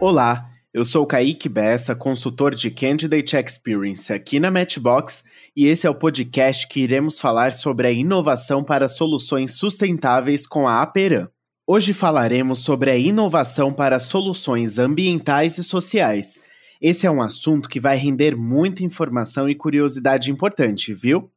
Olá, eu sou Kaique Bessa, consultor de Candidate Experience aqui na Matchbox, e esse é o podcast que iremos falar sobre a inovação para soluções sustentáveis com a Aperam. Hoje falaremos sobre a inovação para soluções ambientais e sociais. Esse é um assunto que vai render muita informação e curiosidade importante, viu?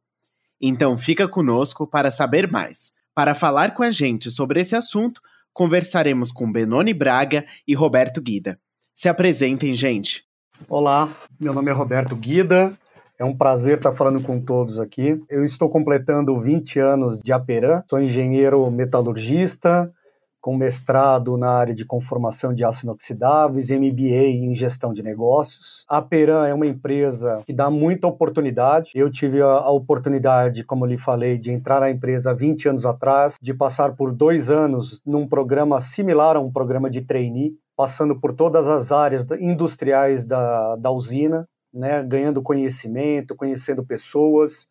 Então fica conosco para saber mais. Para falar com a gente sobre esse assunto, conversaremos com Benoni Braga e Roberto Guida. Se apresentem, gente. Olá, meu nome é Roberto Guida. É um prazer estar falando com todos aqui. Eu estou completando 20 anos de Aperam, sou engenheiro metalurgista, com mestrado na área de conformação de aço inoxidáveis, MBA em gestão de negócios. A Peran é uma empresa que dá muita oportunidade. Eu tive a, oportunidade, como lhe falei, de entrar na empresa 20 anos atrás, de passar por dois anos num programa similar a um programa de trainee, passando por todas as áreas industriais da, da usina, né, ganhando conhecimento, conhecendo pessoas,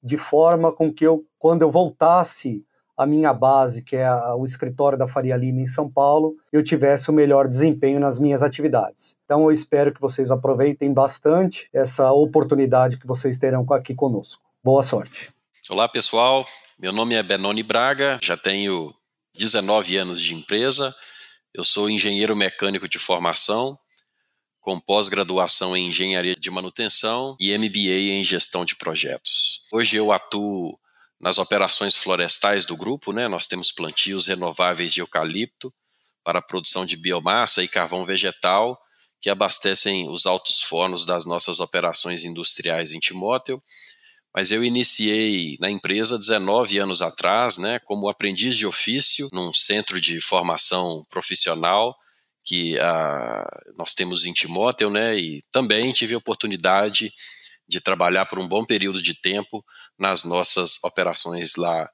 de forma com que eu, quando eu voltasse a minha base, que é a, o escritório da Faria Lima em São Paulo, eu tivesse o melhor desempenho nas minhas atividades. Então eu espero que vocês aproveitem bastante essa oportunidade que vocês terão aqui conosco. Boa sorte. Olá, pessoal. Meu nome é Benoni Braga, já tenho 19 anos de empresa. Eu sou engenheiro mecânico de formação, com pós-graduação em engenharia de manutenção e MBA em gestão de projetos. Hoje eu atuo nas operações florestais do grupo, né, nós temos plantios renováveis de eucalipto para a produção de biomassa e carvão vegetal que abastecem os altos fornos das nossas operações industriais em Timóteo. Mas eu iniciei na empresa 19 anos atrás, né, como aprendiz de ofício num centro de formação profissional que uh, nós temos em Timóteo, né, e também tive a oportunidade de trabalhar por um bom período de tempo nas nossas operações lá,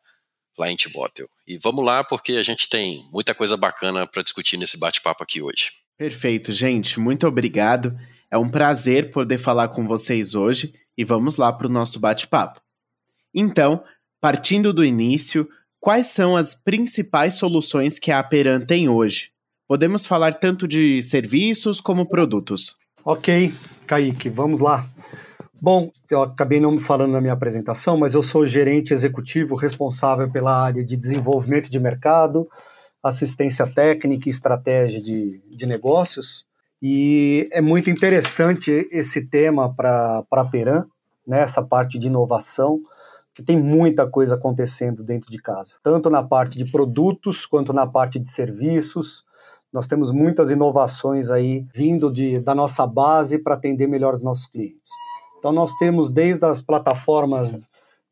lá em Timóteo. E vamos lá, porque a gente tem muita coisa bacana para discutir nesse bate-papo aqui hoje. Perfeito, gente. Muito obrigado. É um prazer poder falar com vocês hoje e vamos lá para o nosso bate-papo. Então, partindo do início, quais são as principais soluções que a Aperan tem hoje? Podemos falar tanto de serviços como produtos. Ok, Kaique, vamos lá. Bom, eu acabei não me falando na minha apresentação, mas eu sou gerente executivo responsável pela área de desenvolvimento de mercado, assistência técnica e estratégia de, de negócios. E é muito interessante esse tema para a Peran, né, essa parte de inovação, que tem muita coisa acontecendo dentro de casa, tanto na parte de produtos quanto na parte de serviços. Nós temos muitas inovações aí vindo de, da nossa base para atender melhor os nossos clientes. Então nós temos desde as plataformas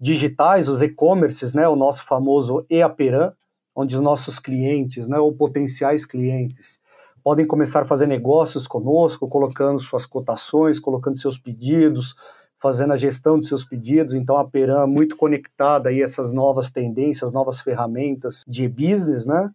digitais, os e-commerces, né, o nosso famoso EAPERAN, onde os nossos clientes, né, ou potenciais clientes, podem começar a fazer negócios conosco, colocando suas cotações, colocando seus pedidos, fazendo a gestão de seus pedidos. Então a Peran é muito conectada a essas novas tendências, novas ferramentas de business, né?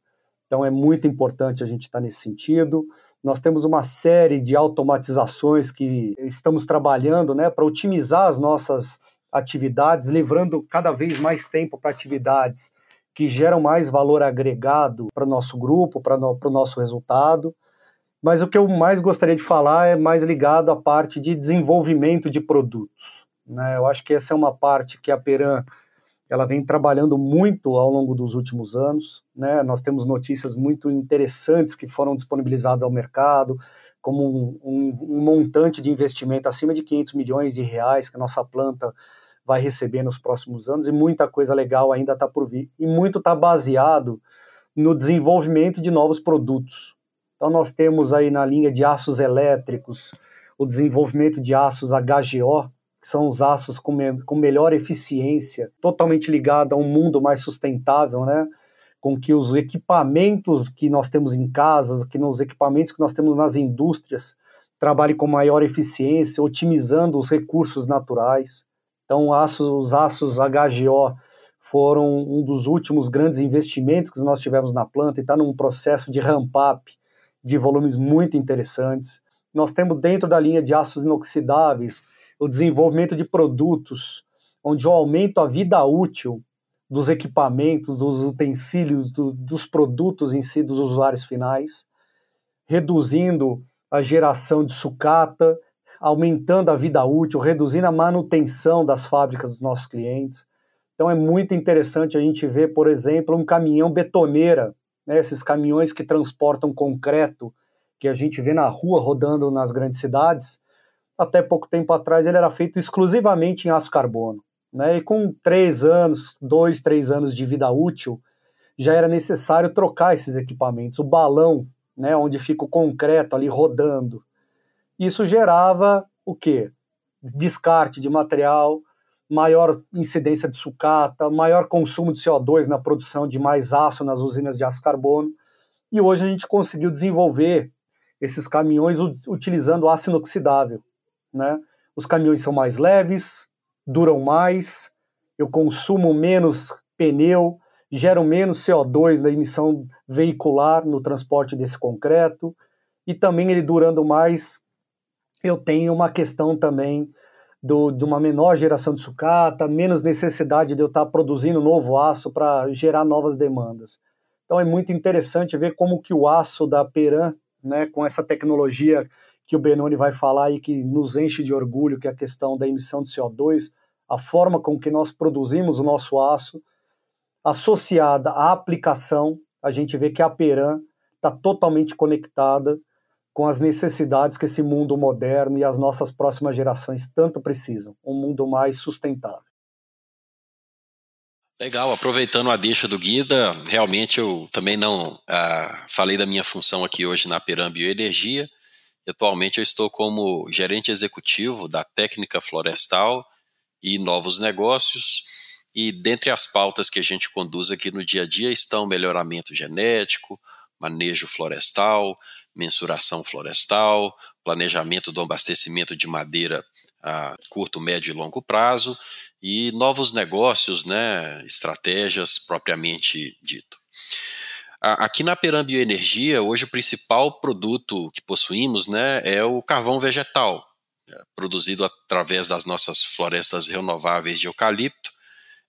Então é muito importante a gente estar nesse sentido. Nós temos uma série de automatizações que estamos trabalhando né, para otimizar as nossas atividades, levando cada vez mais tempo para atividades que geram mais valor agregado para o nosso grupo, para no, o nosso resultado. Mas o que eu mais gostaria de falar é mais ligado à parte de desenvolvimento de produtos. Né? Eu acho que essa é uma parte que a Peran ela vem trabalhando muito ao longo dos últimos anos. Né? Nós temos notícias muito interessantes que foram disponibilizadas ao mercado, como um, um, um, montante de investimento acima de 500 milhões de reais que a nossa planta vai receber nos próximos anos, e muita coisa legal ainda está por vir. E muito está baseado no desenvolvimento de novos produtos. Então, nós temos aí na linha de aços elétricos o desenvolvimento de aços HGO, que são os aços com, me, com melhor eficiência, totalmente ligado a um mundo mais sustentável, né? Com que os equipamentos que nós temos em casa, que nos equipamentos que nós temos nas indústrias, trabalhem com maior eficiência, otimizando os recursos naturais. Então, os aços HGO foram um dos últimos grandes investimentos que nós tivemos na planta e está num processo de ramp-up de volumes muito interessantes. Nós temos dentro da linha de aços inoxidáveis o desenvolvimento de produtos, onde eu aumento a vida útil dos equipamentos, dos utensílios, do, dos produtos em si, dos usuários finais, reduzindo a geração de sucata, aumentando a vida útil, reduzindo a manutenção das fábricas dos nossos clientes. Então é muito interessante a gente ver, por exemplo, um caminhão betoneira, né, esses caminhões que transportam concreto que a gente vê na rua rodando nas grandes cidades. Até pouco tempo atrás ele era feito exclusivamente em aço carbono. Né, e com três anos, dois, três anos de vida útil, já era necessário trocar esses equipamentos. O balão, né, onde fica o concreto ali rodando, isso gerava o quê? Descarte de material, maior incidência de sucata, maior consumo de CO2 na produção de mais aço nas usinas de aço carbono. E hoje a gente conseguiu desenvolver esses caminhões utilizando aço inoxidável. Né? Os caminhões são mais leves, duram mais, eu consumo menos pneu, gero menos CO2 na emissão veicular no transporte desse concreto, e também ele durando mais, eu tenho uma questão também do, de uma menor geração de sucata, menos necessidade de eu estar produzindo novo aço para gerar novas demandas. Então é muito interessante ver como que o aço da Peran, né, com essa tecnologia que o Benoni vai falar e que nos enche de orgulho, que é a questão da emissão de CO2, a forma com que nós produzimos o nosso aço, associada à aplicação, a gente vê que a Peran está totalmente conectada com as necessidades que esse mundo moderno e as nossas próximas gerações tanto precisam, um mundo mais sustentável. Legal, aproveitando a deixa do Guida, realmente eu também não ah, falei da minha função aqui hoje na Peram Bioenergia. Atualmente eu estou como gerente executivo da técnica florestal e novos negócios. E dentre as pautas que a gente conduz aqui no dia a dia estão melhoramento genético, manejo florestal, mensuração florestal, planejamento do abastecimento de madeira a curto, médio e longo prazo e novos negócios, né, estratégias propriamente dito. Aqui na Peram Bioenergia, hoje o principal produto que possuímos né, é o carvão vegetal, é, produzido através das nossas florestas renováveis de eucalipto,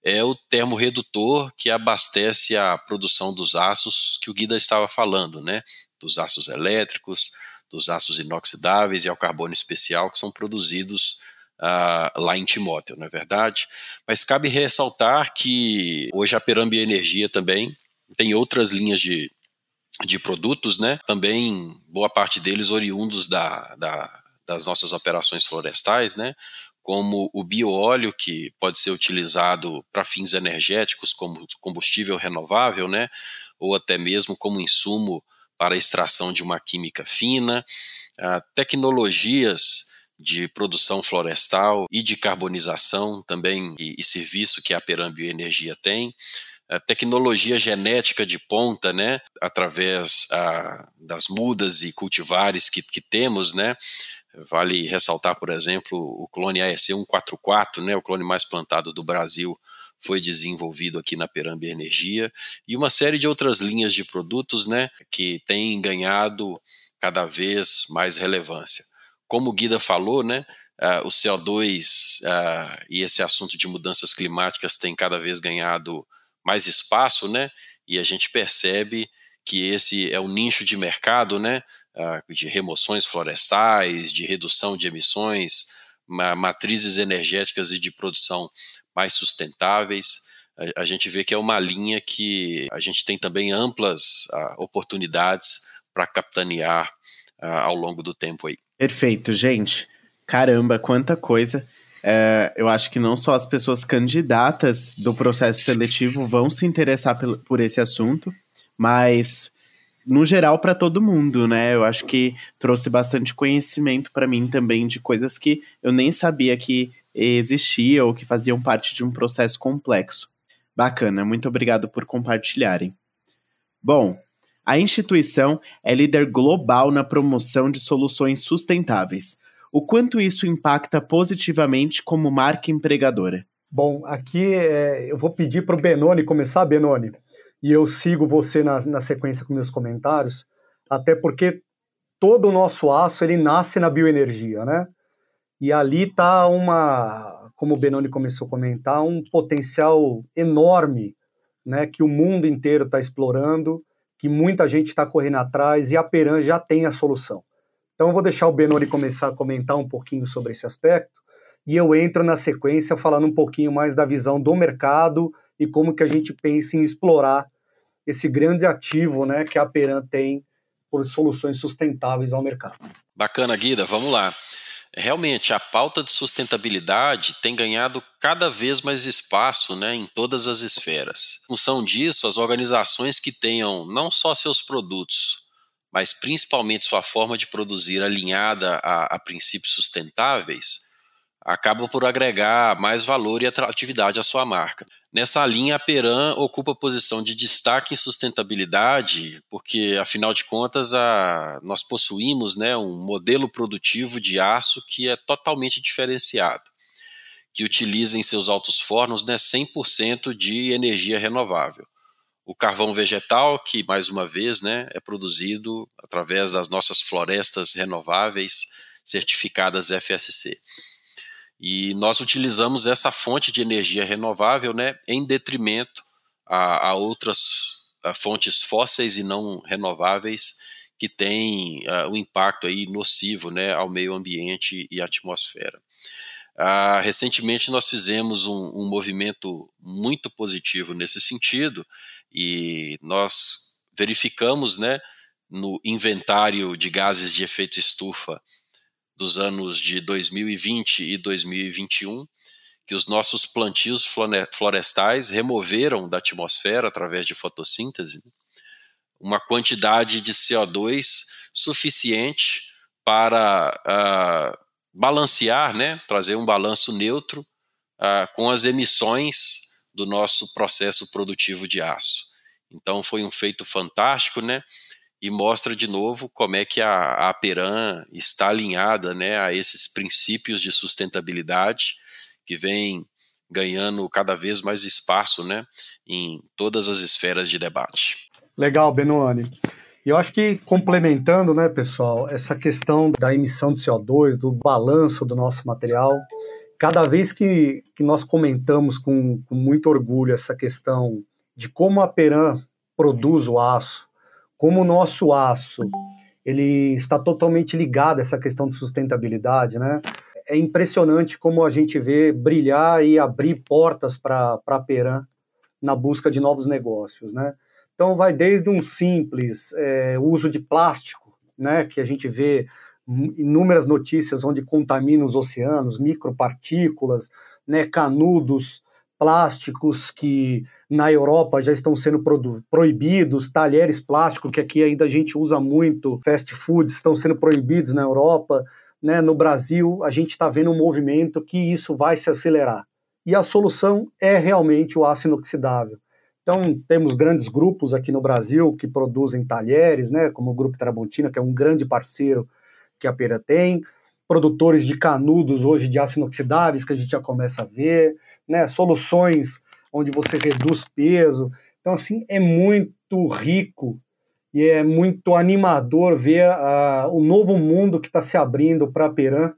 é o termorredutor que abastece a produção dos aços que o Guida estava falando, né? Dos aços elétricos, dos aços inoxidáveis e ao carbono especial que são produzidos uh, lá em Timóteo, não é verdade? Mas cabe ressaltar que hoje a Perambia Energia também tem outras linhas de, de produtos, né? Também boa parte deles oriundos da, da das nossas operações florestais, né? como o bioóleo, que pode ser utilizado para fins energéticos, como combustível renovável, né? ou até mesmo como insumo para a extração de uma química fina, ah, tecnologias de produção florestal e de carbonização também, e, e serviço que a Peram Bioenergia tem, a tecnologia genética de ponta, né, através ah, das mudas e cultivares que, que temos, né, Vale ressaltar, por exemplo, o clone AEC 144, né, o clone mais plantado do Brasil, foi desenvolvido aqui na Peramba Energia, e uma série de outras linhas de produtos né, que têm ganhado cada vez mais relevância. Como o Guida falou, né, uh, o CO2 uh, e esse assunto de mudanças climáticas tem cada vez ganhado mais espaço, né, e a gente percebe que esse é um nicho de mercado, né, de remoções florestais, de redução de emissões, matrizes energéticas e de produção mais sustentáveis. A, gente vê que é uma linha que a gente tem também amplas oportunidades para capitanear ao longo do tempo aí. Perfeito, gente. Caramba, quanta coisa. É, eu acho que não só as pessoas candidatas do processo seletivo vão se interessar por, esse assunto, mas no geral para todo mundo, né? Eu acho que trouxe bastante conhecimento para mim também de coisas que eu nem sabia que existia ou que faziam parte de um processo complexo. Bacana, muito obrigado por compartilharem. Bom, a instituição é líder global na promoção de soluções sustentáveis. O quanto isso impacta positivamente como marca empregadora? Bom, aqui é, eu vou pedir para o Benoni começar, Benoni e eu sigo você na, na sequência com meus comentários, até porque todo o nosso aço ele nasce na bioenergia, né? E ali está uma, como o Benoni começou a comentar, um potencial enorme, né? Que o mundo inteiro está explorando, que muita gente está correndo atrás e a Peran já tem a solução. Então eu vou deixar o Benoni começar a comentar um pouquinho sobre esse aspecto e eu entro na sequência falando um pouquinho mais da visão do mercado e como que a gente pensa em explorar esse grande ativo né, que a Peran tem por soluções sustentáveis ao mercado. Bacana, Guida, vamos lá. Realmente, a pauta de sustentabilidade tem ganhado cada vez mais espaço né, em todas as esferas. Em função disso, as organizações que tenham não só seus produtos, mas principalmente sua forma de produzir alinhada a, a princípios sustentáveis, acaba por agregar mais valor e atratividade à sua marca. Nessa linha, a Peran ocupa posição de destaque em sustentabilidade, porque, afinal de contas, a, nós possuímos né, um modelo produtivo de aço que é totalmente diferenciado, que utiliza em seus altos fornos né, 100% de energia renovável. O carvão vegetal, que, mais uma vez, né, é produzido através das nossas florestas renováveis certificadas FSC. E nós utilizamos essa fonte de energia renovável né, em detrimento a, a outras a fontes fósseis e não renováveis que têm uh, um impacto aí nocivo né, ao meio ambiente e atmosfera. Uh, recentemente nós fizemos um, um, movimento muito positivo nesse sentido e nós verificamos né, no inventário de gases de efeito estufa dos anos de 2020 e 2021, que os nossos plantios florestais removeram da atmosfera, através de fotossíntese, uma quantidade de CO2 suficiente para uh, balancear, né, trazer um balanço neutro uh, com as emissões do nosso processo produtivo de aço. Então foi um feito fantástico, né? e mostra de novo como é que a, a Peran está alinhada né, a esses princípios de sustentabilidade que vem ganhando cada vez mais espaço né, em todas as esferas de debate. Legal, Benoani. E eu acho que complementando, né, pessoal, essa questão da emissão de CO2, do balanço do nosso material, cada vez que, que nós comentamos com, com muito orgulho essa questão de como a Peran produz o aço, como o nosso aço ele está totalmente ligado a essa questão de sustentabilidade, né? É impressionante como a gente vê brilhar e abrir portas para a Peran na busca de novos negócios, né? Então vai desde um simples é, uso de plástico, né, que a gente vê inúmeras notícias onde contamina os oceanos, micropartículas, né, canudos plásticos que na Europa já estão sendo proibidos, talheres plásticos, que aqui ainda a gente usa muito, fast foods estão sendo proibidos na Europa. Né? No Brasil, a gente está vendo um movimento que isso vai se acelerar. E a solução é realmente o aço inoxidável. Então, temos grandes grupos aqui no Brasil que produzem talheres, né, como o Grupo Tramontina, que é um grande parceiro que a Pera tem, produtores de canudos hoje de aço inoxidáveis, que a gente já começa a ver, né, soluções onde você reduz peso. Então, assim, é muito rico e é muito animador ver uh, o novo mundo que está se abrindo para a Peran,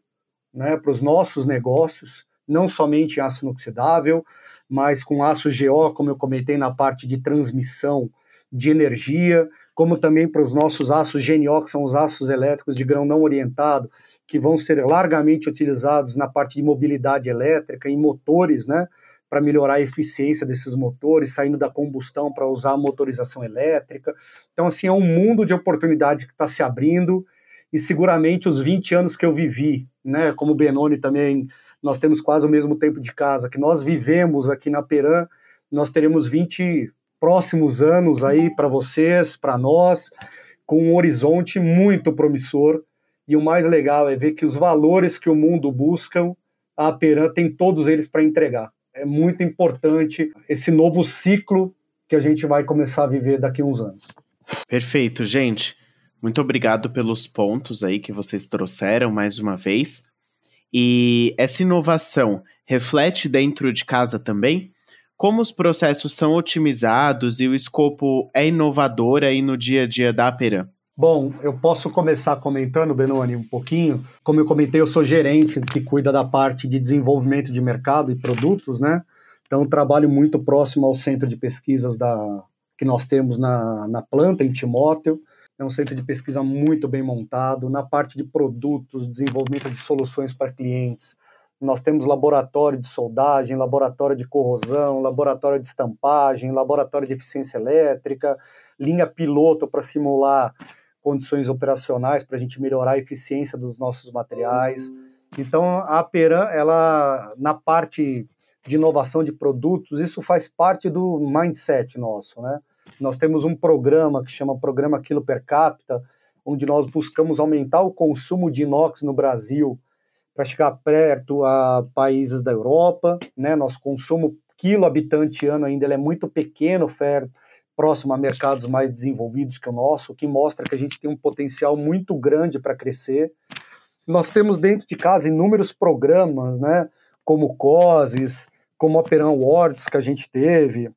né, para os nossos negócios, não somente aço inoxidável, mas com aço GO, como eu comentei na parte de transmissão de energia, como também para os nossos aços GNO, que são os aços elétricos de grão não orientado, que vão ser largamente utilizados na parte de mobilidade elétrica, em motores, né, para melhorar a eficiência desses motores, saindo da combustão para usar a motorização elétrica. Então, assim, é um mundo de oportunidades que está se abrindo e seguramente os 20 anos que eu vivi, né, como o Benoni também, nós temos quase o mesmo tempo de casa, que nós vivemos aqui na Peran, nós teremos 20 próximos anos aí para vocês, para nós, com um horizonte muito promissor. E o mais legal é ver que os valores que o mundo busca, a Peran tem todos eles para entregar é muito importante esse novo ciclo que a gente vai começar a viver daqui a uns anos. Perfeito, gente. Muito obrigado pelos pontos aí que vocês trouxeram mais uma vez. E essa inovação reflete dentro de casa também? Como os processos são otimizados e o escopo é inovador aí no dia a dia da Aperam? Bom, eu posso começar comentando, Benoni, um pouquinho. Como eu comentei, eu sou gerente que cuida da parte de desenvolvimento de mercado e produtos, né? Então, trabalho muito próximo ao centro de pesquisas da, que nós temos na, na planta, em Timóteo. É um centro de pesquisa muito bem montado. Na parte de produtos, desenvolvimento de soluções para clientes, nós temos laboratório de soldagem, laboratório de corrosão, laboratório de estampagem, laboratório de eficiência elétrica, linha piloto para simular condições operacionais para a gente melhorar a eficiência dos nossos materiais. Então, a Peran, ela na parte de inovação de produtos, isso faz parte do mindset nosso, né? Nós temos um programa que chama Programa Quilo Per Capita, onde nós buscamos aumentar o consumo de inox no Brasil para chegar perto a países da Europa. Né? Nosso consumo quilo habitante ano ainda é muito pequeno, fer, próximo a mercados mais desenvolvidos que o nosso, o que mostra que a gente tem um potencial muito grande para crescer. Nós temos dentro de casa inúmeros programas, né, como COSES, como a Awards que a gente teve,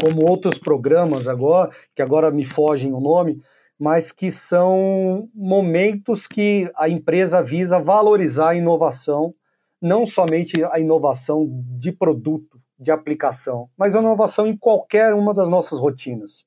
como outros programas agora, que agora me fogem o nome, mas que são momentos que a empresa visa valorizar a inovação, não somente a inovação de produto, de aplicação, mas a inovação em qualquer uma das nossas rotinas,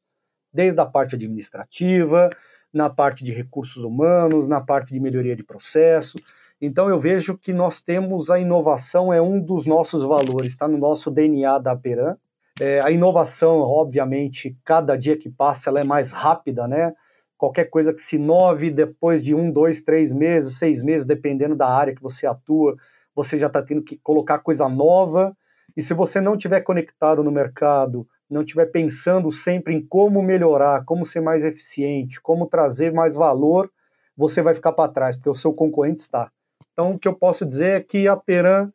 desde a parte administrativa, na parte de recursos humanos, na parte de melhoria de processo. Então eu vejo que nós temos a inovação é um dos nossos valores, está no nosso DNA da Peran, é, a inovação, obviamente, cada dia que passa ela é mais rápida, né? Qualquer coisa que se inove depois de um, dois, três meses, seis meses, dependendo da área que você atua, você já está tendo que colocar coisa nova. E se você não estiver conectado no mercado, não estiver pensando sempre em como melhorar, como ser mais eficiente, como trazer mais valor, você vai ficar para trás, porque o seu concorrente está. Então, o que eu posso dizer é que a Peran,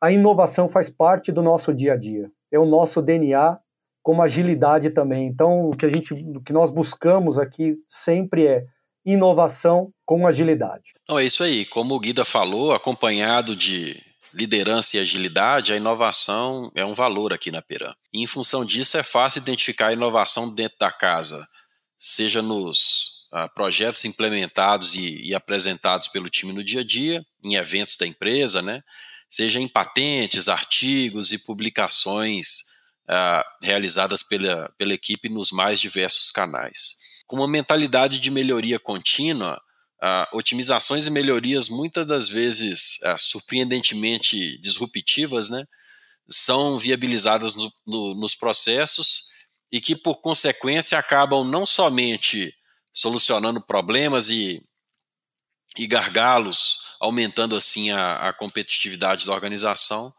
a inovação faz parte do nosso dia a dia é o nosso DNA como agilidade também. Então, o que a gente, o que nós buscamos aqui sempre é inovação com agilidade. Não, é isso aí. Como o Guida falou, acompanhado de liderança e agilidade, a inovação é um valor aqui na Peran. E em função disso, é fácil identificar a inovação dentro da casa, seja nos uh, projetos implementados e, e apresentados pelo time no dia a dia, em eventos da empresa, né? Seja em patentes, artigos e publicações uh, realizadas pela, pela equipe nos mais diversos canais. Com uma mentalidade de melhoria contínua, uh, otimizações e melhorias muitas das vezes uh, surpreendentemente disruptivas, né, são viabilizadas no, no, nos processos e que, por consequência, acabam não somente solucionando problemas e, e gargalos aumentando assim a, a competitividade da organização,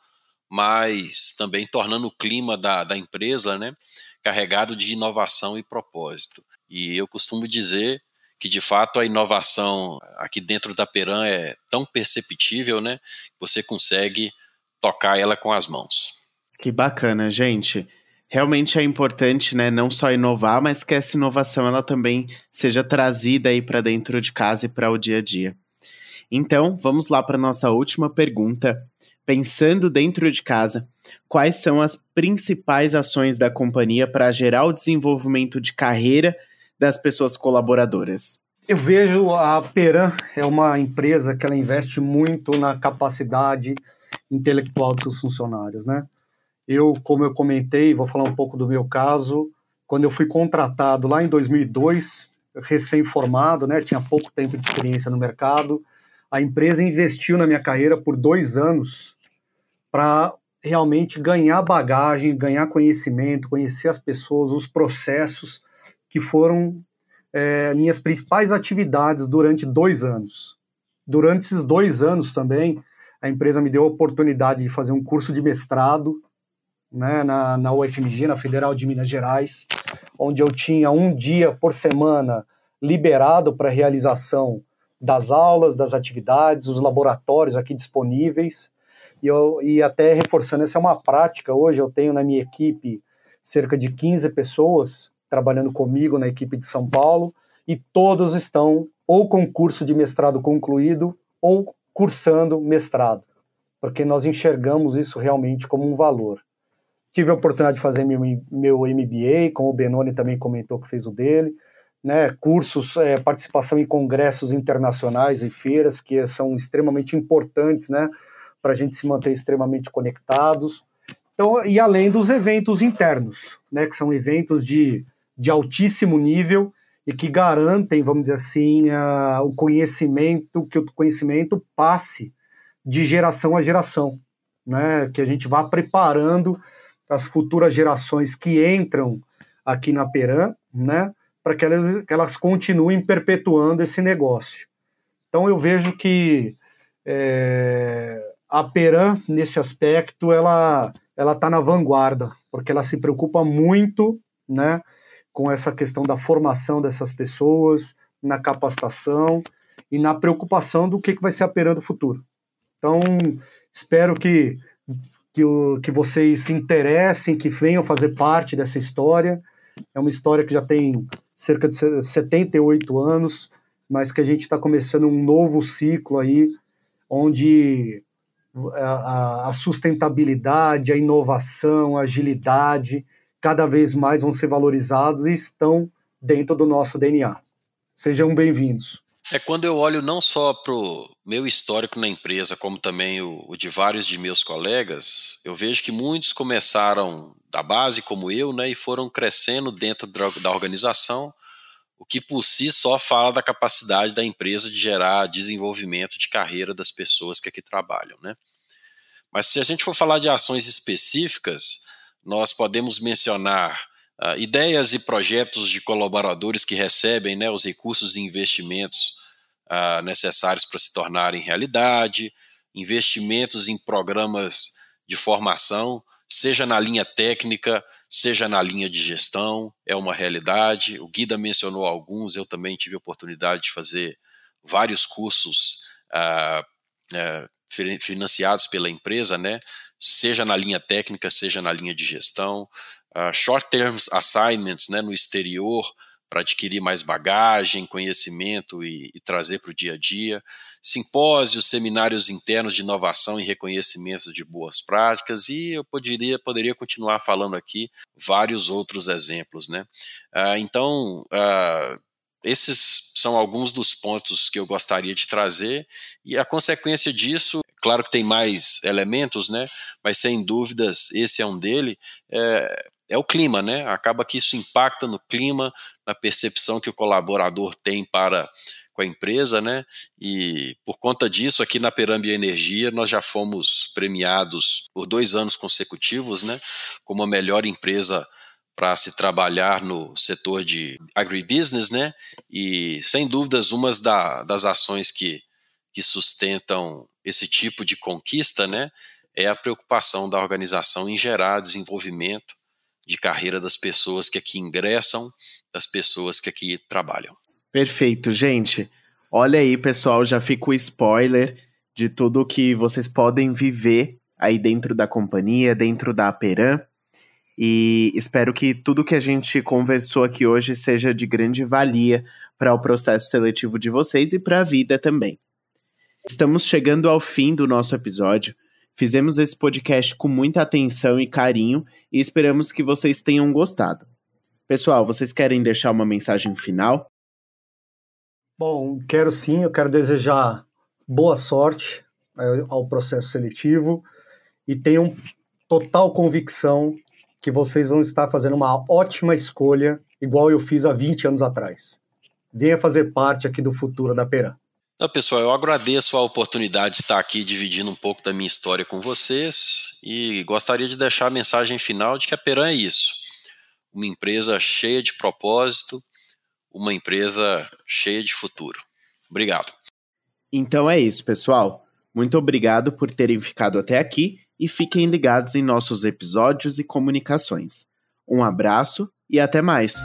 mas também tornando o clima da, da empresa né, carregado de inovação e propósito. E eu costumo dizer que de fato a inovação aqui dentro da Peran é tão perceptível, né, que você consegue tocar ela com as mãos. Que bacana, gente. Realmente é importante, né, não só inovar, mas que essa inovação ela também seja trazida aí para dentro de casa e para o dia a dia. Então, vamos lá para nossa última pergunta. Pensando dentro de casa, quais são as principais ações da companhia para gerar o desenvolvimento de carreira das pessoas colaboradoras? Eu vejo a Peran é uma empresa que ela investe muito na capacidade intelectual dos funcionários, né? Eu, como eu comentei, vou falar um pouco do meu caso, quando eu fui contratado lá em 2002, recém-formado, né, tinha pouco tempo de experiência no mercado, a empresa investiu na minha carreira por dois anos para realmente ganhar bagagem, ganhar conhecimento, conhecer as pessoas, os processos que foram é, minhas principais atividades durante dois anos. Durante esses dois anos também, a empresa me deu a oportunidade de fazer um curso de mestrado né, na, na UFMG, na Federal de Minas Gerais, onde eu tinha um dia por semana liberado para realização das aulas, das atividades, os laboratórios aqui disponíveis. E, eu, e até reforçando, essa é uma prática. Hoje eu tenho na minha equipe cerca de 15 pessoas trabalhando comigo na equipe de São Paulo e todos estão ou com curso de mestrado concluído ou cursando mestrado, porque nós enxergamos isso realmente como um valor. Tive a oportunidade de fazer meu, meu MBA, como o Benoni também comentou que fez o dele né, cursos, é, participação em congressos internacionais e feiras que são extremamente importantes, né, para a gente se manter extremamente conectados. Então, e além dos eventos internos, né, que são eventos de, de altíssimo nível e que garantem, vamos dizer assim, uh, o conhecimento, que o conhecimento passe de geração a geração, né? Que a gente vá preparando as futuras gerações que entram aqui na Peran, né? Para que elas, que elas continuem perpetuando esse negócio. Então eu vejo que é, a Peran, nesse aspecto, ela ela está na vanguarda, porque ela se preocupa muito, né, com essa questão da formação dessas pessoas, na capacitação e na preocupação do que, que vai ser a Peran do futuro. Então, espero que, que, o, que vocês se interessem, que venham fazer parte dessa história. É uma história que já tem cerca de 78 anos, mas que a gente está começando um novo ciclo aí, onde a, a sustentabilidade, a inovação, a agilidade, cada vez mais vão ser valorizados e estão dentro do nosso DNA. Sejam bem-vindos. É quando eu olho não só para o meu histórico na empresa, como também o, o, de vários de meus colegas, eu vejo que muitos começaram da base, como eu, né, e foram crescendo dentro da organização, o que por si só fala da capacidade da empresa de gerar desenvolvimento de carreira das pessoas que aqui trabalham. Né? Mas se a gente for falar de ações específicas, nós podemos mencionar uh, ideias e projetos de colaboradores que recebem né, os recursos e investimentos uh, necessários para se tornarem realidade, investimentos em programas de formação, seja na linha técnica, seja na linha de gestão, é uma realidade. O Guida mencionou alguns, eu também tive a oportunidade de fazer vários cursos uh, uh, financiados pela empresa, né? seja na linha técnica, seja na linha de gestão uh, short-term assignments né, no exterior para adquirir mais bagagem, conhecimento e, e trazer para o dia a dia, simpósios, seminários internos de inovação e reconhecimento de boas práticas, e eu poderia, poderia continuar falando aqui vários outros exemplos. Né? Uh, então, uh, esses são alguns dos pontos que eu gostaria de trazer, e a consequência disso, claro que tem mais elementos, né? mas sem dúvidas esse é um dele. É, é o clima, né? Acaba que isso impacta no clima, na percepção que o colaborador tem para com a empresa, né? E por conta disso, aqui na Perambi Energia, nós já fomos premiados por dois anos consecutivos, né? Como a melhor empresa para se trabalhar no setor de agribusiness, né? E sem dúvidas, uma da, das ações que, que sustentam esse tipo de conquista, né? É a preocupação da organização em gerar desenvolvimento de carreira das pessoas que aqui ingressam, das pessoas que aqui trabalham. Perfeito, gente. Olha aí, pessoal, já fica o spoiler de tudo que vocês podem viver aí dentro da companhia, dentro da Aperam. E espero que tudo que a gente conversou aqui hoje seja de grande valia para o processo seletivo de vocês e para a vida também. Estamos chegando ao fim do nosso episódio. Fizemos esse podcast com muita atenção e carinho e esperamos que vocês tenham gostado. Pessoal, vocês querem deixar uma mensagem final? Bom, quero sim, eu quero desejar boa sorte é, ao processo seletivo e tenham total convicção que vocês vão estar fazendo uma ótima escolha, igual eu fiz há 20 anos atrás. Venha fazer parte aqui do futuro da Peran. Não, pessoal, eu agradeço a oportunidade de estar aqui dividindo um pouco da minha história com vocês e gostaria de deixar a mensagem final de que a Peran é isso. Uma empresa cheia de propósito, uma empresa cheia de futuro. Obrigado. Então é isso, pessoal. Muito obrigado por terem ficado até aqui e fiquem ligados em nossos episódios e comunicações. Um abraço e até mais!